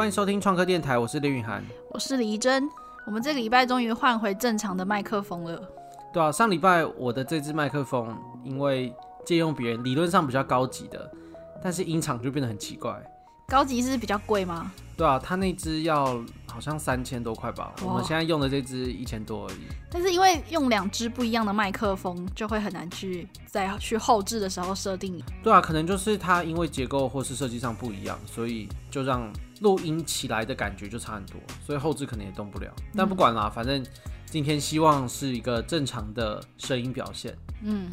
欢迎收听创客电台，我是林雨涵，我是李怡珍。我们这个礼拜终于换回正常的麦克风了。对啊，上礼拜我的这支麦克风因为借用别人，理论上比较高级的，但是音场就变得很奇怪。高级是比较贵吗？对啊，他那支要好像三千多块吧，我们现在用的这支一千多而已。但是因为用两支不一样的麦克风，就会很难去在去后置的时候设定。对啊，可能就是它因为结构或是设计上不一样，所以就让录音起来的感觉就差很多，所以后置可能也动不了。但不管啦，嗯、反正今天希望是一个正常的声音表现。嗯。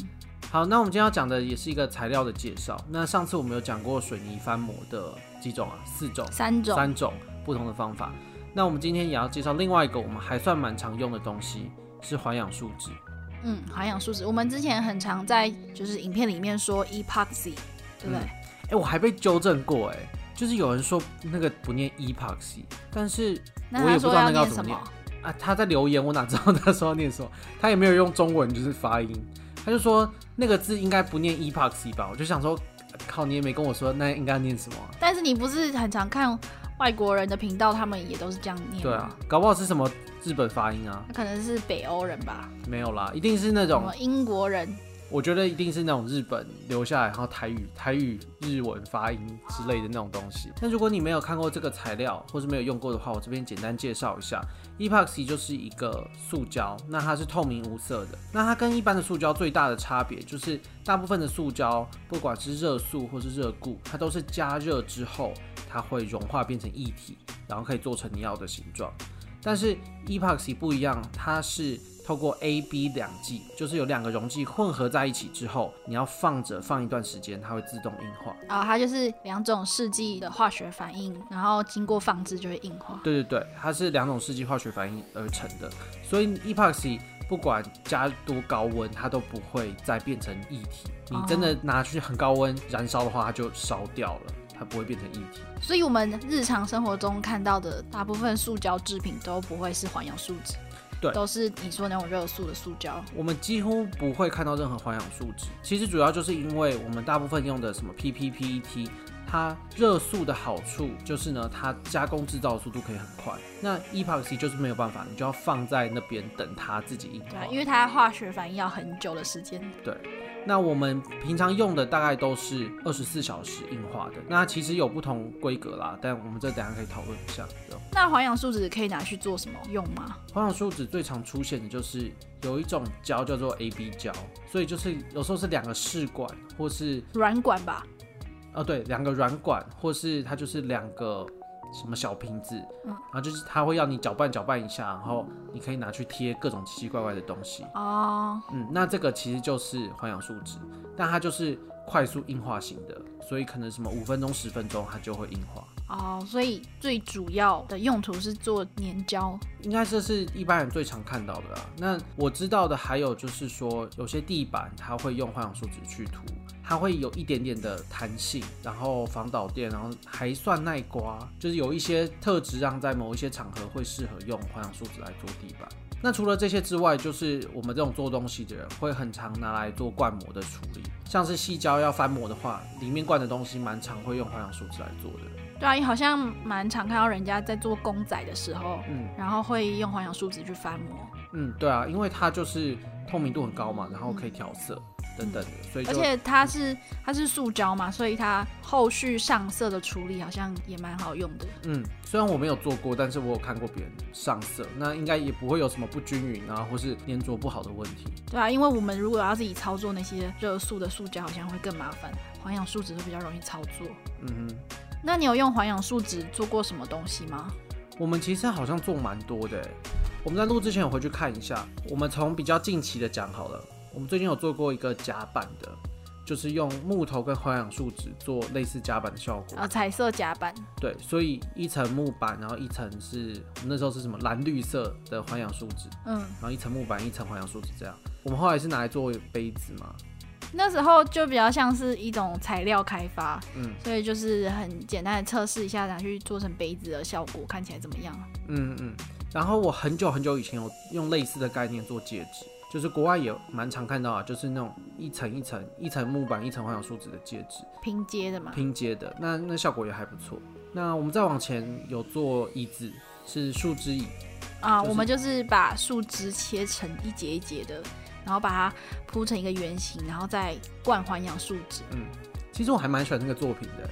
好，那我们今天要讲的也是一个材料的介绍。那上次我们有讲过水泥翻模的几种啊？四种、三种、三种不同的方法。那我们今天也要介绍另外一个我们还算蛮常用的东西，是环氧树脂。嗯，环氧树脂，我们之前很常在就是影片里面说 epoxy，对不对？哎、嗯欸，我还被纠正过、欸，哎，就是有人说那个不念 epoxy，但是我也不知道那个要怎么念啊。他在留言，我哪知道他说要念什么？他也没有用中文就是发音。他就说那个字应该不念 epoxy 吧，我就想说，靠，你也没跟我说那应该念什么。但是你不是很常看外国人的频道，他们也都是这样念。对啊，搞不好是什么日本发音啊？那可能是北欧人吧？没有啦，一定是那种英国人。我觉得一定是那种日本留下来，然后台语、台语、日文发音之类的那种东西。那如果你没有看过这个材料，或是没有用过的话，我这边简单介绍一下，Epoxy 就是一个塑胶，那它是透明无色的。那它跟一般的塑胶最大的差别就是，大部分的塑胶，不管是热塑或是热固，它都是加热之后，它会融化变成液体，然后可以做成你要的形状。但是 Epoxy 不一样，它是透过 A、B 两剂，就是有两个溶剂混合在一起之后，你要放着放一段时间，它会自动硬化。啊、哦，它就是两种试剂的化学反应，然后经过放置就会硬化。对对对，它是两种试剂化学反应而成的，所以 Epoxy 不管加多高温，它都不会再变成液体。你真的拿去很高温燃烧的话，它就烧掉了，它不会变成液体。所以我们日常生活中看到的大部分塑胶制品都不会是环氧树脂。对，都是你说那种热塑的塑胶，我们几乎不会看到任何环氧树脂。其实主要就是因为我们大部分用的什么 PP、PET，它热塑的好处就是呢，它加工制造的速度可以很快。那 Epoxy 就是没有办法，你就要放在那边等它自己硬化。对，因为它化学反应要很久的时间。对。那我们平常用的大概都是二十四小时硬化的，那其实有不同规格啦，但我们这等下可以讨论一下。那环氧树脂可以拿去做什么用吗？环氧树脂最常出现的就是有一种胶叫做 AB 胶，所以就是有时候是两个试管或是软管吧？哦，对，两个软管，或是它就是两个。什么小瓶子，嗯，然后就是它会要你搅拌搅拌一下，然后你可以拿去贴各种奇奇怪怪的东西哦，嗯，那这个其实就是环氧树脂，但它就是快速硬化型的，所以可能什么五分钟十分钟它就会硬化哦，所以最主要的用途是做粘胶，应该这是一般人最常看到的啦。那我知道的还有就是说，有些地板它会用环氧树脂去涂。它会有一点点的弹性，然后防导电，然后还算耐刮，就是有一些特质，让在某一些场合会适合用环氧树脂来做地板。那除了这些之外，就是我们这种做东西的人会很常拿来做灌模的处理，像是细胶要翻模的话，里面灌的东西蛮常会用环氧树脂来做的。对啊，你好像蛮常看到人家在做公仔的时候，嗯，然后会用环氧树脂去翻模。嗯，对啊，因为它就是透明度很高嘛，然后可以调色。嗯等等的，所以而且它是它是塑胶嘛，所以它后续上色的处理好像也蛮好用的。嗯，虽然我没有做过，但是我有看过别人上色，那应该也不会有什么不均匀啊，或是粘着不好的问题。对啊，因为我们如果要自己操作那些热塑的塑胶，好像会更麻烦。环氧树脂会比较容易操作。嗯哼，那你有用环氧树脂做过什么东西吗？我们其实好像做蛮多的。我们在录之前有回去看一下，我们从比较近期的讲好了。我们最近有做过一个夹板的，就是用木头跟环氧树脂做类似夹板的效果。啊，彩色夹板。对，所以一层木板，然后一层是我们那时候是什么蓝绿色的环氧树脂，嗯，然后一层木板，一层环氧树脂这样。我们后来是拿来做杯子嘛。那时候就比较像是一种材料开发，嗯，所以就是很简单的测试一下，拿去做成杯子的效果看起来怎么样？嗯嗯。然后我很久很久以前有用类似的概念做戒指。就是国外也蛮常看到啊，就是那种一层一层、一层木板、一层环氧树脂的戒指，拼接的嘛，拼接的，那那效果也还不错。那我们再往前有做椅子，是树枝椅啊，就是、我们就是把树枝切成一节一节的，然后把它铺成一个圆形，然后再灌环氧树脂。嗯，其实我还蛮喜欢那个作品的。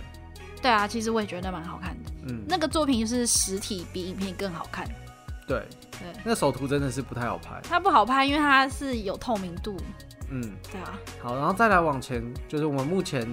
对啊，其实我也觉得蛮好看的。嗯，那个作品就是实体比影片更好看。对对，那个手图真的是不太好拍。它不好拍，因为它是有透明度。嗯，对啊。好，然后再来往前，就是我们目前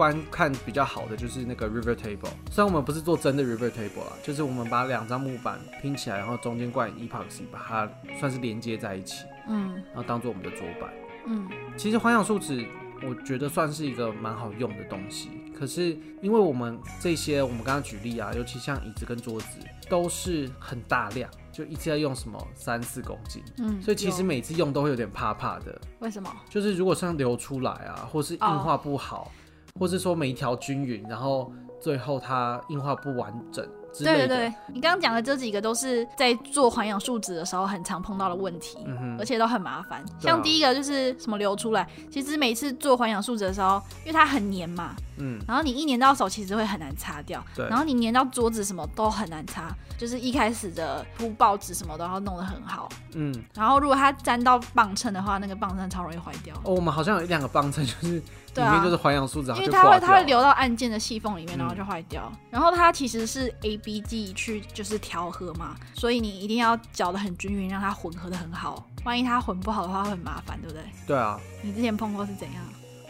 观看比较好的就是那个 River Table。虽然我们不是做真的 River Table 啦，就是我们把两张木板拼起来，然后中间灌 Epoxy，把它算是连接在一起。嗯，然后当做我们的桌板。嗯，其实环氧树脂，我觉得算是一个蛮好用的东西。可是，因为我们这些，我们刚刚举例啊，尤其像椅子跟桌子，都是很大量，就一次要用什么三四公斤，嗯，所以其实每次用都会有点怕怕的。为什么？就是如果像流出来啊，或是硬化不好，oh. 或是说每一条均匀，然后最后它硬化不完整。对对对，你刚刚讲的这几个都是在做环氧树脂的时候很常碰到的问题，嗯、而且都很麻烦。像第一个就是什么流出来，其实每次做环氧树脂的时候，因为它很黏嘛，嗯，然后你一黏到手，其实会很难擦掉。对，然后你粘到桌子什么都很难擦，就是一开始的铺报纸什么都要弄得很好，嗯。然后如果它粘到棒秤的话，那个棒秤超容易坏掉。哦，我们好像有一两个棒秤就是。里面就是环氧树脂，因为它会它会流到按键的细缝里面，然后就坏掉。嗯、然后它其实是 A B G 去就是调和嘛，所以你一定要搅得很均匀，让它混合的很好。万一它混不好的话，会很麻烦，对不对？对啊。你之前碰过是怎样？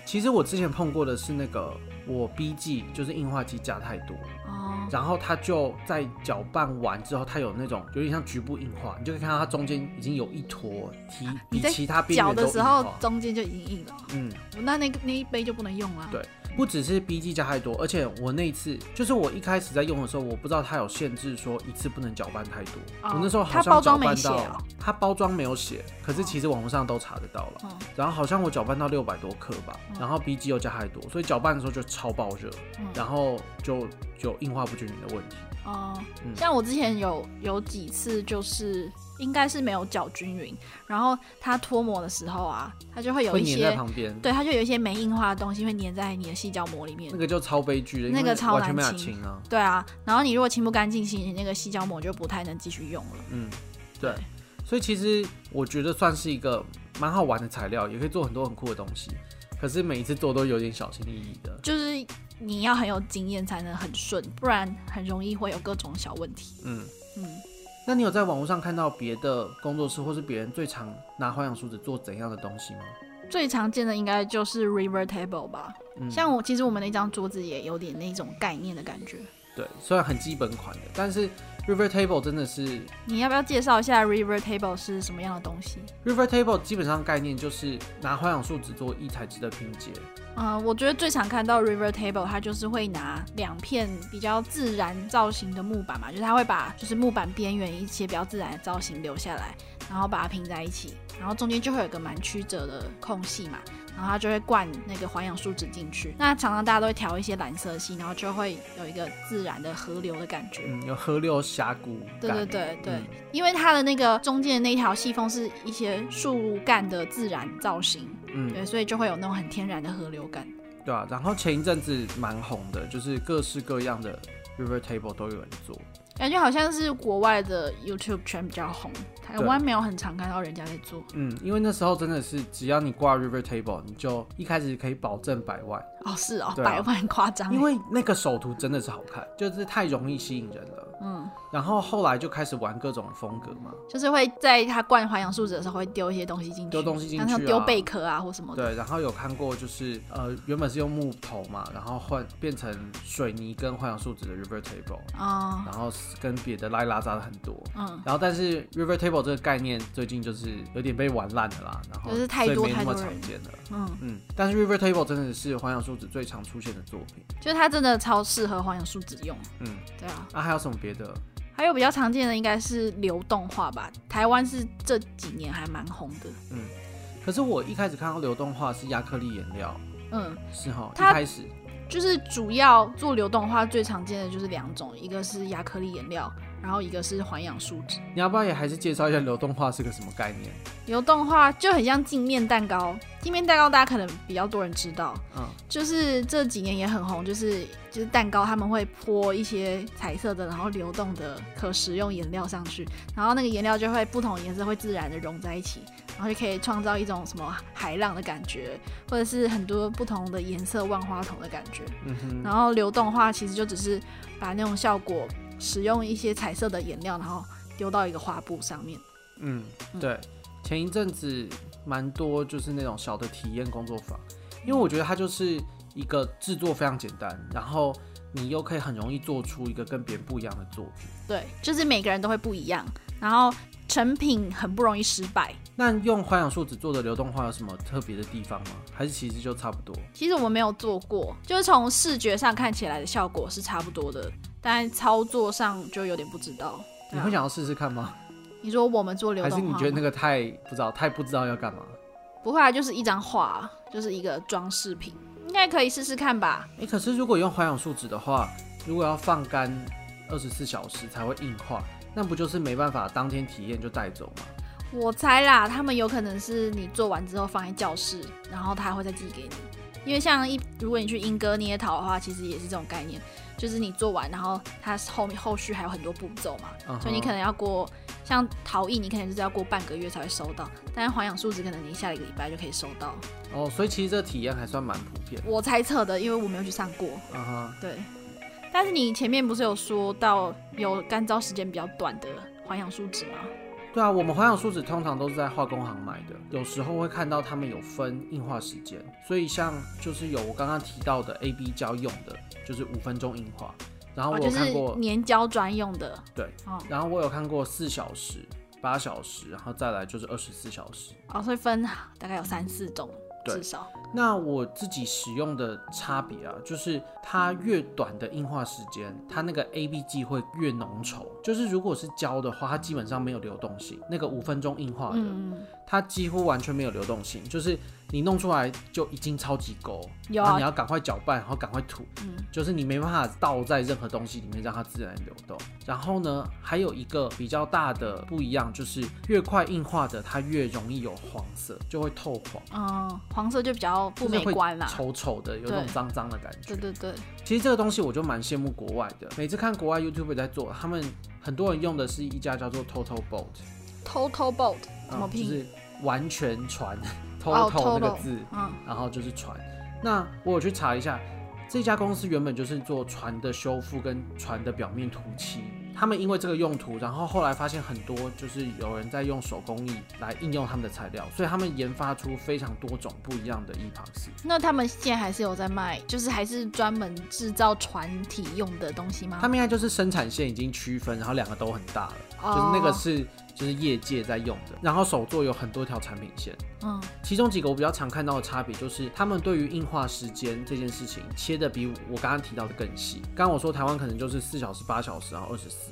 其实我之前碰过的是那个我 B G 就是硬化剂加太多。然后它就在搅拌完之后，它有那种有点像局部硬化，你就可以看到它中间已经有一坨提，比其他边缘都。搅的时候中间就已经硬了。嗯，那那个那一杯就不能用了。对。不只是 B G 加太多，而且我那一次就是我一开始在用的时候，我不知道它有限制说一次不能搅拌太多。哦、我那时候好像搅拌到，它包装没有写，可是其实网络上都查得到了。哦、然后好像我搅拌到六百多克吧，然后 B G 又加太多，所以搅拌的时候就超爆热，嗯、然后就就硬化不均匀的问题。哦，嗯、像我之前有有几次就是。应该是没有搅均匀，然后它脱模的时候啊，它就会有一些粘在旁边，对，它就有一些没硬化的东西会粘在你的细胶膜里面，那个就超悲剧的，那个超难清。啊，对啊，然后你如果清不干净，其实你那个细胶膜就不太能继续用了。嗯，对，对。所以其实我觉得算是一个蛮好玩的材料，也可以做很多很酷的东西，可是每一次做都有点小心翼翼的，就是你要很有经验才能很顺，不然很容易会有各种小问题。嗯嗯。嗯那你有在网络上看到别的工作室或是别人最常拿环氧树脂做怎样的东西吗？最常见的应该就是 River Table 吧。嗯，像我其实我们那张桌子也有点那种概念的感觉。对，虽然很基本款的，但是 River Table 真的是。你要不要介绍一下 River Table 是什么样的东西？River Table 基本上概念就是拿环氧树脂做异材质的拼接。嗯、呃，我觉得最常看到 River Table，它就是会拿两片比较自然造型的木板嘛，就是它会把就是木板边缘一些比较自然的造型留下来，然后把它拼在一起，然后中间就会有个蛮曲折的空隙嘛。然后它就会灌那个环氧树脂进去，那常常大家都会调一些蓝色系，然后就会有一个自然的河流的感觉，嗯，有河流峡谷。对对对对，嗯、因为它的那个中间的那条细缝是一些树干的自然造型，嗯，对，所以就会有那种很天然的河流感。对啊，然后前一阵子蛮红的，就是各式各样的 River Table 都有人做。感觉好像是国外的 YouTube 圈比较红，台湾没有很常看到人家在做。嗯，因为那时候真的是只要你挂 River Table，你就一开始可以保证百万。哦，是哦，啊、百万夸张。因为那个首图真的是好看，就是太容易吸引人了。嗯。然后后来就开始玩各种风格嘛，就是会在他灌环氧树脂的时候会丢一些东西进去，丢东西进去，像丢贝壳啊或什么的。对，然后有看过就是呃原本是用木头嘛，然后换变成水泥跟环氧树脂的 River Table，哦，然后跟别的拉拉杂的很多，嗯，然后但是 River Table 这个概念最近就是有点被玩烂了啦，然后就是太多太多常见了，嗯。嗯，但是 River Table 真的是环氧树脂最常出现的作品，就是它真的超适合环氧树脂用，嗯，对啊，啊还有什么别的？还有比较常见的应该是流动画吧，台湾是这几年还蛮红的。嗯，可是我一开始看到流动画是亚克力颜料，嗯，是哈，一开始就是主要做流动画最常见的就是两种，一个是亚克力颜料。然后一个是环氧树脂，你要不要也还是介绍一下流动化是个什么概念？流动化就很像镜面蛋糕，镜面蛋糕大家可能比较多人知道，嗯，就是这几年也很红，就是就是蛋糕他们会泼一些彩色的，然后流动的可食用颜料上去，然后那个颜料就会不同颜色会自然的融在一起，然后就可以创造一种什么海浪的感觉，或者是很多不同的颜色万花筒的感觉，嗯哼，然后流动化其实就只是把那种效果。使用一些彩色的颜料，然后丢到一个画布上面。嗯，对。前一阵子蛮多就是那种小的体验工作坊，因为我觉得它就是一个制作非常简单，然后你又可以很容易做出一个跟别人不一样的作品。对，就是每个人都会不一样，然后成品很不容易失败。那用环氧树脂做的流动画有什么特别的地方吗？还是其实就差不多？其实我们没有做过，就是从视觉上看起来的效果是差不多的。但操作上就有点不知道，你会想要试试看吗？你说我们做流还是你觉得那个太不知道，太不知道要干嘛？不会啊，就是一张画，就是一个装饰品，应该可以试试看吧？哎、欸，可是如果用环氧树脂的话，如果要放干二十四小时才会硬化，那不就是没办法当天体验就带走吗？我猜啦，他们有可能是你做完之后放在教室，然后他会再寄给你。因为像一，如果你去英歌捏陶的话，其实也是这种概念。就是你做完，然后它后面后续还有很多步骤嘛，uh -huh. 所以你可能要过像陶艺，你可能就是要过半个月才会收到，但是环氧树脂可能你下一个礼拜就可以收到。哦、oh，所以其实这体验还算蛮普遍。我猜测的，因为我没有去上过。嗯哼，对。但是你前面不是有说到有干燥时间比较短的环氧树脂吗？对啊，我们环氧树脂通常都是在化工行买的，有时候会看到他们有分硬化时间，所以像就是有我刚刚提到的 AB 胶用的，就是五分钟硬化，然后我有看过、哦就是、粘胶专用的，对、哦，然后我有看过四小时、八小时，然后再来就是二十四小时，哦，所以分大概有三四种。对，至少。那我自己使用的差别啊，就是它越短的硬化时间，它那个 AB 剂会越浓稠。就是如果是胶的话，它基本上没有流动性。那个五分钟硬化的。嗯它几乎完全没有流动性，就是你弄出来就已经超级勾，有啊，你要赶快搅拌，然后赶快吐，嗯，就是你没办法倒在任何东西里面让它自然流动。然后呢，还有一个比较大的不一样，就是越快硬化的它越容易有黄色，就会透黄。嗯，黄色就比较不美观啦，丑丑的，有那种脏脏的感觉。对对对。其实这个东西我就蛮羡慕国外的，每次看国外 YouTuber 在做，他们很多人用的是一家叫做 Total Boat。Total Boat 怎么拼？嗯就是完全船，total 那个字，嗯，然后就是船。那我有去查一下，这家公司原本就是做船的修复跟船的表面涂漆。他们因为这个用途，然后后来发现很多就是有人在用手工艺来应用他们的材料，所以他们研发出非常多种不一样的 epoxy。那他们现在还是有在卖，就是还是专门制造船体用的东西吗？他们应该就是生产线已经区分，然后两个都很大了，哦，就是那个是就是业界在用的，然后手作有很多条产品线。嗯，其中几个我比较常看到的差别就是，他们对于硬化时间这件事情切的比我刚刚提到的更细。刚刚我说台湾可能就是四小时、八小时，然后二十四。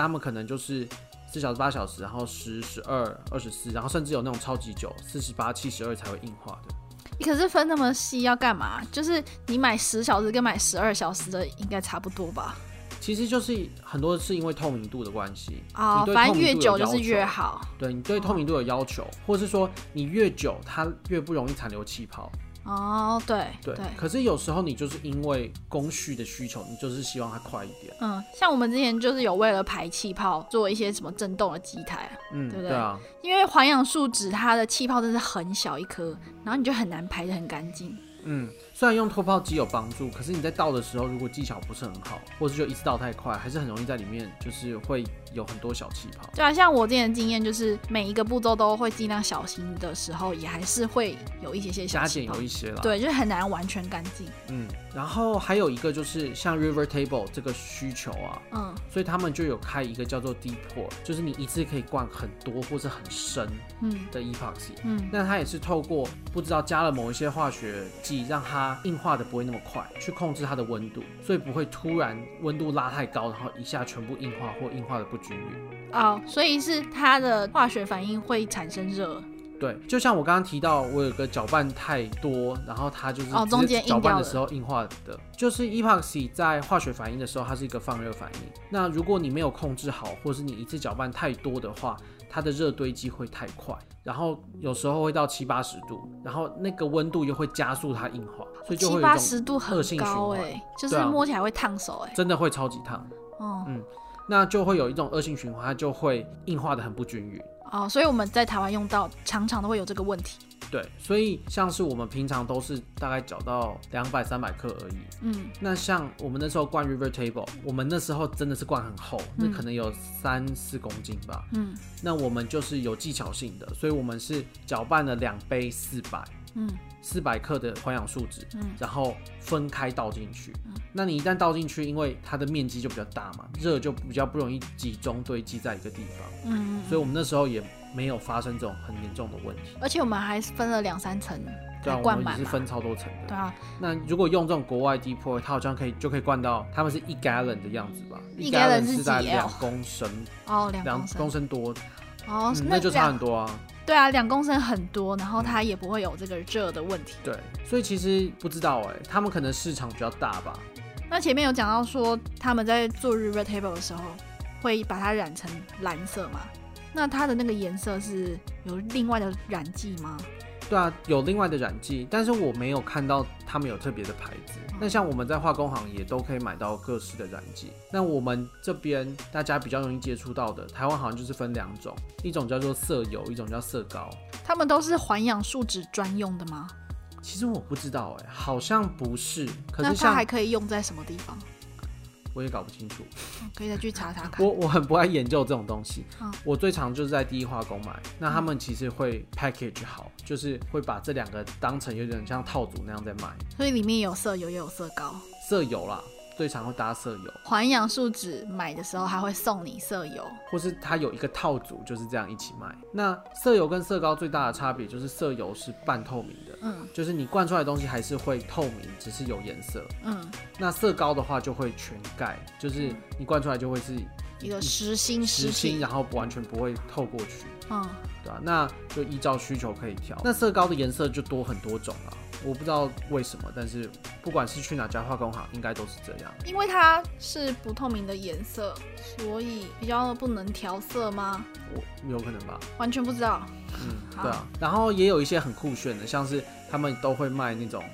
但他们可能就是四小时、八小时，然后十、十二、二十四，然后甚至有那种超级久，四十八、七十二才会硬化的。你可是分那么细要干嘛？就是你买十小时跟买十二小时的应该差不多吧？其实就是很多是因为透明度的关系啊，反正越久就是越好。对，你对透明度有要求，或是说你越久它越不容易残留气泡。哦、oh，对对，可是有时候你就是因为工序的需求，你就是希望它快一点。嗯，像我们之前就是有为了排气泡做一些什么震动的机台，嗯，对不对？对啊，因为环氧树脂它的气泡真的是很小一颗，然后你就很难排的很干净。嗯，虽然用脱泡机有帮助，可是你在倒的时候，如果技巧不是很好，或者就一次倒太快，还是很容易在里面就是会有很多小气泡。对啊，像我之前的经验就是每一个步骤都会尽量小心的时候，也还是会有一些些小气泡。加减有一些啦。对，就很难完全干净。嗯，然后还有一个就是像 River Table 这个需求啊，嗯，所以他们就有开一个叫做 Deep Pour，就是你一次可以灌很多或是很深嗯的 Epoxy，嗯，那它也是透过不知道加了某一些化学剂。让它硬化的不会那么快，去控制它的温度，所以不会突然温度拉太高，然后一下全部硬化或硬化的不均匀。哦，所以是它的化学反应会产生热。对，就像我刚刚提到，我有个搅拌太多，然后它就是哦中间搅拌的时候硬化的，就是 epoxy 在化学反应的时候，它是一个放热反应。那如果你没有控制好，或是你一次搅拌太多的话，它的热堆积会太快，然后有时候会到七八十度，然后那个温度又会加速它硬化，所以就会有一种恶性循环。七八十度很高哎、欸，就是摸起来会烫手哎、欸，真的会超级烫。哦，嗯，那就会有一种恶性循环，它就会硬化的很不均匀。哦，所以我们在台湾用到常常都会有这个问题。对，所以像是我们平常都是大概搅到两百三百克而已。嗯，那像我们那时候灌 River Table，我们那时候真的是灌很厚，嗯、那可能有三四公斤吧。嗯，那我们就是有技巧性的，所以我们是搅拌了两杯四百。嗯。四百克的环氧树脂，嗯，然后分开倒进去。嗯，那你一旦倒进去，因为它的面积就比较大嘛，热就比较不容易集中堆积在一个地方。嗯，所以我们那时候也没有发生这种很严重的问题。而且我们还分了两三层，对啊，我们也是分超多层的。对啊，那如果用这种国外 deep pour，它好像可以就可以灌到他们是一 gallon 的样子吧？一 gallon 是在两公升哦，两公升多哦，那就差很多啊。对啊，两公升很多，然后它也不会有这个热的问题。对，所以其实不知道哎，他们可能市场比较大吧。那前面有讲到说他们在做 river table 的时候会把它染成蓝色嘛？那它的那个颜色是有另外的染剂吗？对啊，有另外的染剂，但是我没有看到他们有特别的牌子。那像我们在化工行也都可以买到各式的染剂。那我们这边大家比较容易接触到的，台湾好像就是分两种，一种叫做色油，一种叫色膏。他们都是环氧树脂专用的吗？其实我不知道哎、欸，好像不是。可是它还可以用在什么地方？我也搞不清楚，可以再去查查看。我我很不爱研究这种东西。嗯、我最常就是在第一化工买，那他们其实会 package 好，就是会把这两个当成有点像套组那样在卖。所以里面有色油也有色膏，色油啦。最常会搭色油，环氧树脂买的时候还会送你色油，或是它有一个套组就是这样一起卖。那色油跟色膏最大的差别就是色油是半透明的，嗯，就是你灌出来的东西还是会透明，只是有颜色，嗯。那色膏的话就会全盖，就是你灌出来就会是一个实心实心，然后完全不会透过去，嗯，对吧？那就依照需求可以调。那色膏的颜色就多很多种了。我不知道为什么，但是不管是去哪家化工行，应该都是这样。因为它是不透明的颜色，所以比较不能调色吗？我有可能吧，完全不知道。嗯，对啊。然后也有一些很酷炫的，像是他们都会卖那种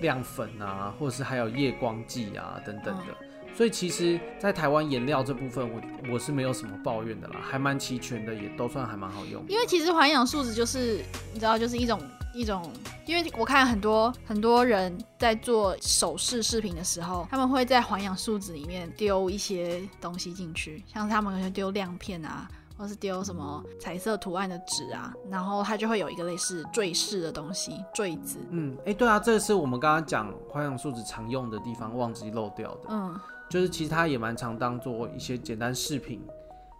亮粉啊，或者是还有夜光剂啊等等的。嗯。所以其实，在台湾颜料这部分，我我是没有什么抱怨的啦，还蛮齐全的，也都算还蛮好用。因为其实环氧树脂就是你知道，就是一种。一种，因为我看很多很多人在做首饰饰品的时候，他们会在环氧树脂里面丢一些东西进去，像他们可能丢亮片啊，或是丢什么彩色图案的纸啊，然后它就会有一个类似坠饰的东西，坠子。嗯，哎、欸，对啊，这个是我们刚刚讲环氧树脂常用的地方，忘记漏掉的。嗯，就是其实它也蛮常当做一些简单饰品，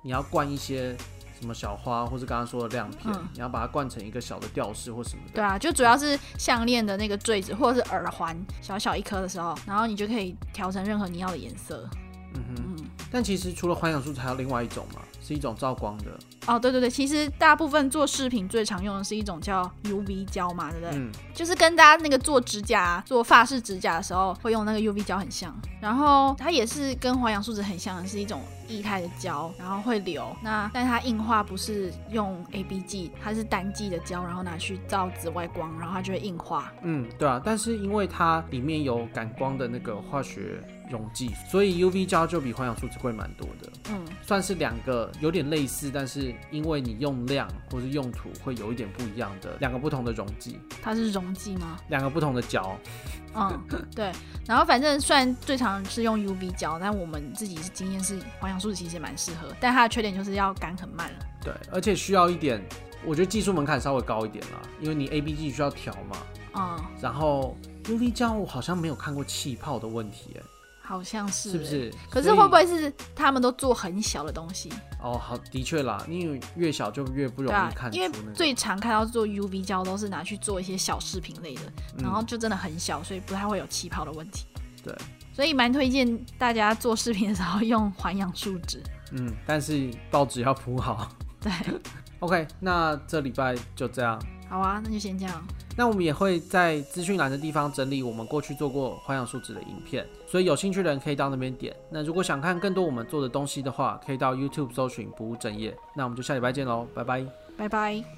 你要灌一些。什么小花，或是刚刚说的亮片，嗯、你要把它灌成一个小的吊饰或什么的。对啊，就主要是项链的那个坠子，或者是耳环，小小一颗的时候，然后你就可以调成任何你要的颜色。嗯哼，嗯，但其实除了环氧树脂，还有另外一种嘛，是一种照光的。哦，对对对，其实大部分做饰品最常用的是一种叫 UV 胶嘛，对不对？嗯，就是跟大家那个做指甲、做发饰指甲的时候会用那个 UV 胶很像，然后它也是跟环氧树脂很像的，是一种液态的胶，然后会流。那但它硬化不是用 ABG，它是单剂的胶，然后拿去照紫外光，然后它就会硬化。嗯，对啊，但是因为它里面有感光的那个化学溶剂，所以 UV 胶就比环氧树脂贵蛮多的。嗯，算是两个有点类似，但是。因为你用量或是用途会有一点不一样的两个不同的溶剂，它是溶剂吗？两个不同的胶。嗯，对。然后反正虽然最常是用 UV 胶，但我们自己是经验是环氧树脂其实蛮适合，但它的缺点就是要干很慢了。对，而且需要一点，我觉得技术门槛稍微高一点啦，因为你 ABG 需要调嘛。嗯。然后 UV 胶我好像没有看过气泡的问题哎。好像是，是不是？可是会不会是他们都做很小的东西？哦，好，的确啦，因为越小就越不容易看出、那个啊。因为最常看到做 UV 胶都是拿去做一些小饰品类的，嗯、然后就真的很小，所以不太会有气泡的问题。对，所以蛮推荐大家做饰品的时候用环氧树脂。嗯，但是报纸要铺好。对，OK，那这礼拜就这样。好啊，那就先这样。那我们也会在资讯栏的地方整理我们过去做过花样树脂的影片，所以有兴趣的人可以到那边点。那如果想看更多我们做的东西的话，可以到 YouTube 搜寻不务正业。那我们就下礼拜见喽，拜拜，拜拜。